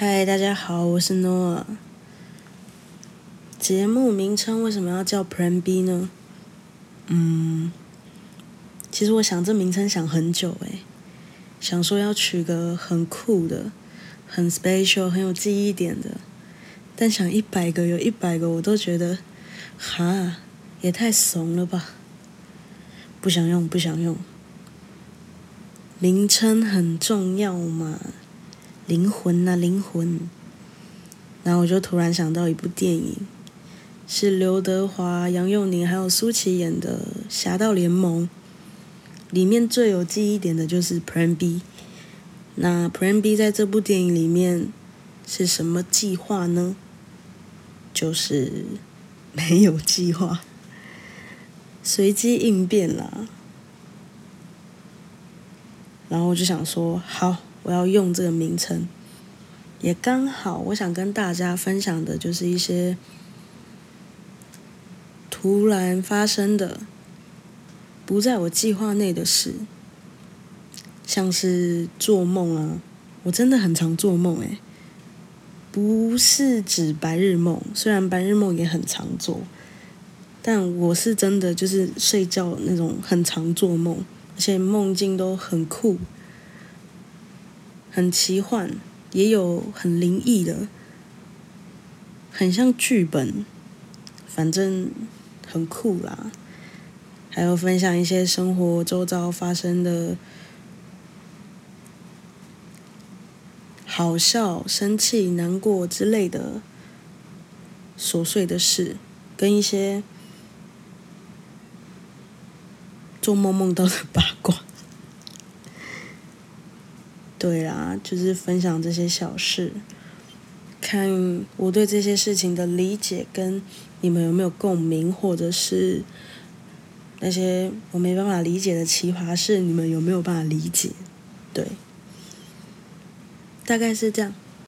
嗨，大家好，我是 Noah。节目名称为什么要叫 Plan B 呢？嗯，其实我想这名称想很久诶，想说要取个很酷的、很 special、很有记忆点的，但想一百个有一百个我都觉得，哈，也太怂了吧，不想用，不想用。名称很重要嘛，灵魂呐，灵魂。然后我就突然想到一部电影，是刘德华、杨佑宁还有舒淇演的《侠盗联盟》，里面最有记忆点的就是 Plan B。那 Plan B 在这部电影里面是什么计划呢？就是没有计划，随机应变啦。然后我就想说，好，我要用这个名称，也刚好，我想跟大家分享的就是一些突然发生的、不在我计划内的事，像是做梦啊，我真的很常做梦诶，不是指白日梦，虽然白日梦也很常做，但我是真的就是睡觉那种很常做梦。而且梦境都很酷、很奇幻，也有很灵异的，很像剧本，反正很酷啦。还有分享一些生活周遭发生的好笑、生气、难过之类的琐碎的事，跟一些。做梦梦到的八卦，对啦，就是分享这些小事，看我对这些事情的理解跟你们有没有共鸣，或者是那些我没办法理解的奇葩事，你们有没有办法理解？对，大概是这样。